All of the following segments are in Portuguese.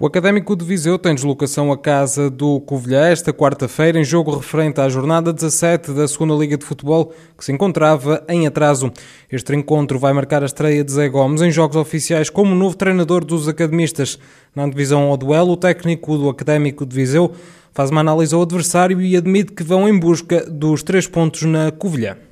O Académico de Viseu tem deslocação à casa do Covilhã esta quarta-feira em jogo referente à jornada 17 da Segunda Liga de Futebol, que se encontrava em atraso. Este encontro vai marcar a estreia de Zé Gomes em jogos oficiais como novo treinador dos academistas. Na divisão ao duelo, o técnico do Académico de Viseu faz uma análise ao adversário e admite que vão em busca dos três pontos na Covilhã.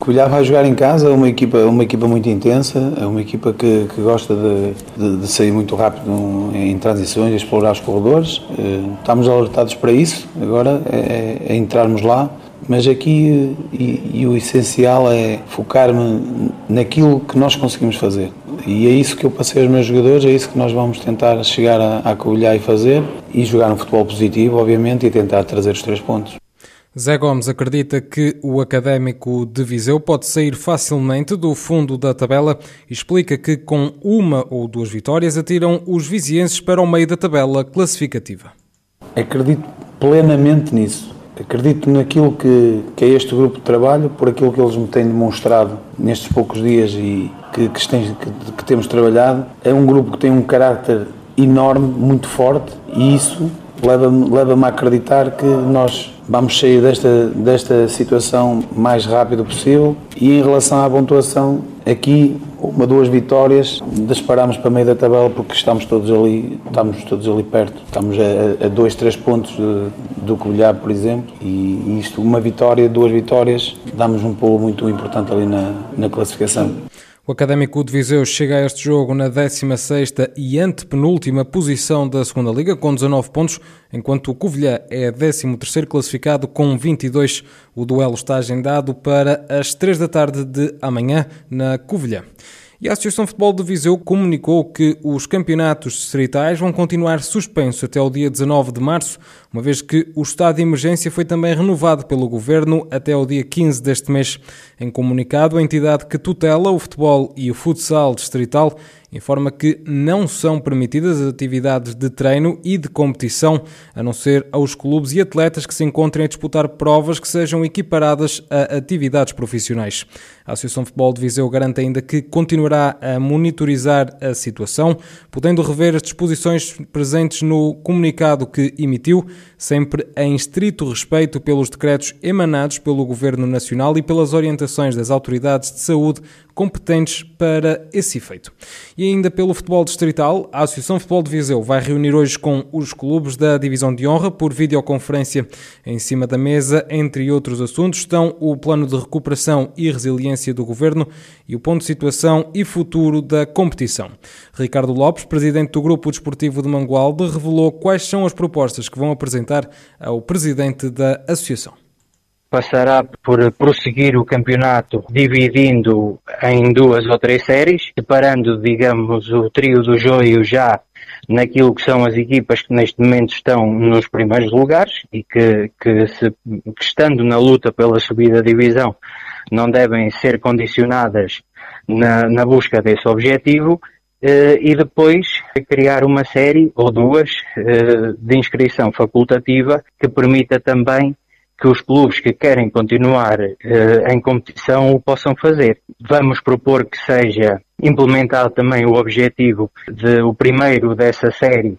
Covilhã vai jogar em casa, é uma equipa, uma equipa muito intensa, é uma equipa que, que gosta de, de, de, sair muito rápido em transições, explorar os corredores. Eh, estamos alertados para isso, agora é, é, é entrarmos lá, mas aqui e, e o essencial é focar-me naquilo que nós conseguimos fazer. E é isso que eu passei aos meus jogadores, é isso que nós vamos tentar chegar a, a e fazer, e jogar um futebol positivo, obviamente, e tentar trazer os três pontos. Zé Gomes acredita que o académico de Viseu pode sair facilmente do fundo da tabela e explica que com uma ou duas vitórias atiram os vizienses para o meio da tabela classificativa. Acredito plenamente nisso. Acredito naquilo que, que é este grupo de trabalho, por aquilo que eles me têm demonstrado nestes poucos dias e que, que, que, que temos trabalhado. É um grupo que tem um caráter enorme, muito forte e isso leva-me leva a acreditar que nós vamos sair desta, desta situação mais rápido possível. E em relação à pontuação, aqui uma, duas vitórias, disparamos para meio da tabela porque estamos todos ali, estamos todos ali perto, estamos a, a dois, três pontos do Covilhar, por exemplo, e isto, uma vitória, duas vitórias, damos um pulo muito importante ali na, na classificação. O Académico de Viseu chega a este jogo na 16ª e antepenúltima posição da Segunda Liga, com 19 pontos, enquanto o Covilhã é 13º classificado com 22. O duelo está agendado para as 3 da tarde de amanhã na Covilhã. E a Associação Futebol de Viseu comunicou que os campeonatos distritais vão continuar suspensos até o dia 19 de março, uma vez que o estado de emergência foi também renovado pelo governo até o dia 15 deste mês. Em comunicado, a entidade que tutela o futebol e o futsal distrital informa que não são permitidas as atividades de treino e de competição, a não ser aos clubes e atletas que se encontrem a disputar provas que sejam equiparadas a atividades profissionais. A Associação Futebol de Viseu garante ainda que continuará a monitorizar a situação, podendo rever as disposições presentes no comunicado que emitiu, sempre em estrito respeito pelos decretos emanados pelo Governo Nacional e pelas orientações das autoridades de saúde competentes para esse efeito. E ainda pelo futebol distrital, a Associação Futebol de Viseu vai reunir hoje com os clubes da Divisão de Honra por videoconferência. Em cima da mesa, entre outros assuntos, estão o plano de recuperação e resiliência do governo e o ponto de situação e futuro da competição. Ricardo Lopes, presidente do Grupo Desportivo de Mangualde, revelou quais são as propostas que vão apresentar ao presidente da associação. Passará por prosseguir o campeonato dividindo em duas ou três séries, separando, digamos, o trio do joio já naquilo que são as equipas que neste momento estão nos primeiros lugares e que, que, se, que estando na luta pela subida de divisão não devem ser condicionadas na, na busca desse objetivo e depois criar uma série ou duas uh, de inscrição facultativa que permita também que os clubes que querem continuar uh, em competição o possam fazer. Vamos propor que seja implementado também o objetivo de o primeiro dessa série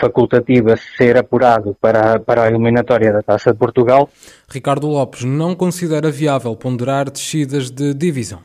facultativa ser apurado para, para a eliminatória da Taça de Portugal. Ricardo Lopes não considera viável ponderar descidas de divisão.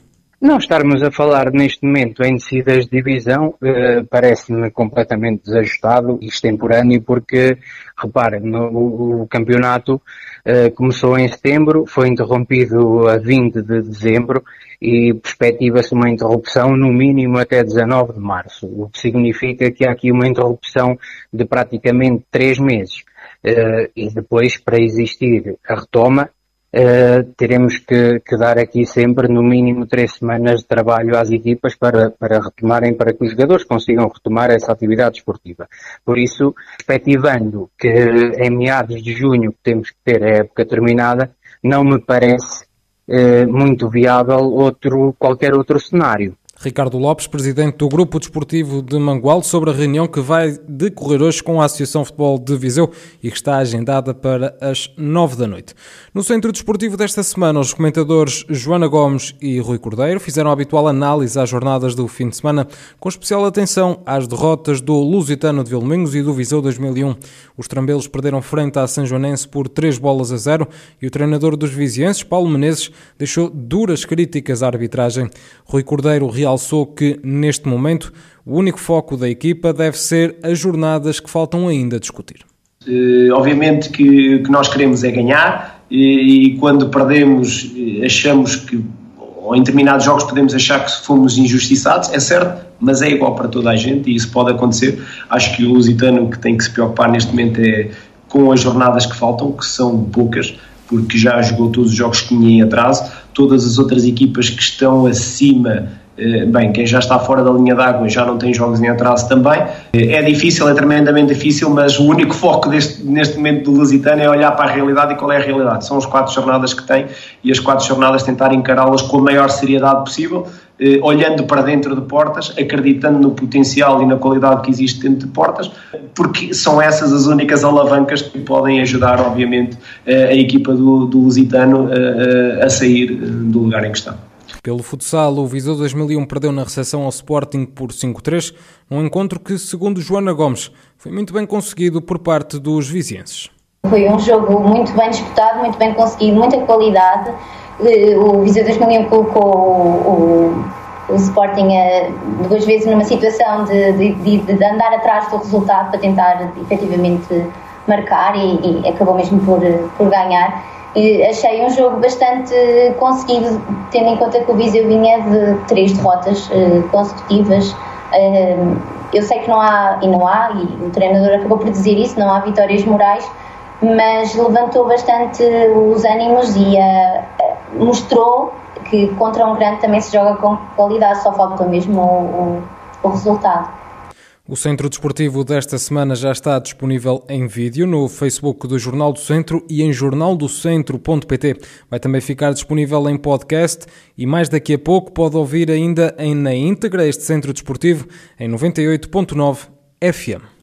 Não estarmos a falar neste momento em descidas de divisão uh, parece-me completamente desajustado e extemporâneo porque, reparem, no, o campeonato uh, começou em setembro, foi interrompido a 20 de dezembro e perspectiva-se uma interrupção no mínimo até 19 de março, o que significa que há aqui uma interrupção de praticamente três meses. Uh, e depois, para existir a retoma, Uh, teremos que, que, dar aqui sempre no mínimo três semanas de trabalho às equipas para, para retomarem, para que os jogadores consigam retomar essa atividade esportiva. Por isso, perspectivando que em meados de junho temos que ter a época terminada, não me parece uh, muito viável outro, qualquer outro cenário. Ricardo Lopes, presidente do Grupo Desportivo de Mangual, sobre a reunião que vai decorrer hoje com a Associação Futebol de Viseu e que está agendada para as nove da noite. No Centro Desportivo desta semana, os comentadores Joana Gomes e Rui Cordeiro fizeram a habitual análise às jornadas do fim de semana, com especial atenção às derrotas do Lusitano de Vilmingos e do Viseu 2001. Os trambelos perderam frente à São Joanense por três bolas a zero e o treinador dos vizienses, Paulo Menezes, deixou duras críticas à arbitragem. Rui Cordeiro realçou que, neste momento, o único foco da equipa deve ser as jornadas que faltam ainda discutir. Uh, obviamente que o que nós queremos é ganhar e, e, quando perdemos eh, achamos que, ou em determinados jogos podemos achar que fomos injustiçados, é certo, mas é igual para toda a gente e isso pode acontecer. Acho que o Lusitano que tem que se preocupar neste momento é com as jornadas que faltam, que são poucas, porque já jogou todos os jogos que tinha em atraso. Todas as outras equipas que estão acima, eh, bem, quem já está fora da linha d'água já não tem jogos em atraso também. Eh, é difícil, é tremendamente difícil, mas o único foco deste, neste momento do Lusitano é olhar para a realidade e qual é a realidade. São as quatro jornadas que tem e as quatro jornadas tentar encará-las com a maior seriedade possível eh, olhando para dentro de portas, acreditando no potencial e na qualidade que existe dentro de portas, porque são essas as únicas alavancas que podem ajudar, obviamente, eh, a equipa do, do Lusitano a, eh, a sair do lugar em que está. Pelo futsal, o Viseu 2001 perdeu na recepção ao Sporting por 5-3, num encontro que, segundo Joana Gomes, foi muito bem conseguido por parte dos vizienses. Foi um jogo muito bem disputado, muito bem conseguido, muita qualidade o Viseu 2001 colocou o, o, o Sporting a, duas vezes numa situação de, de, de, andar atrás do resultado para tentar efetivamente marcar e, e acabou mesmo por, por ganhar. E achei um jogo bastante conseguido, tendo em conta que o Viseu vinha de três derrotas uh, consecutivas. Uh, eu sei que não há, e não há, e o treinador acabou por dizer isso, não há vitórias morais, mas levantou bastante os ânimos e a, mostrou que contra um grande também se joga com qualidade, só falta mesmo o, o, o resultado. O Centro Desportivo desta semana já está disponível em vídeo no Facebook do Jornal do Centro e em jornaldocentro.pt. Vai também ficar disponível em podcast e mais daqui a pouco pode ouvir ainda em, na íntegra este Centro Desportivo em 98.9 FM.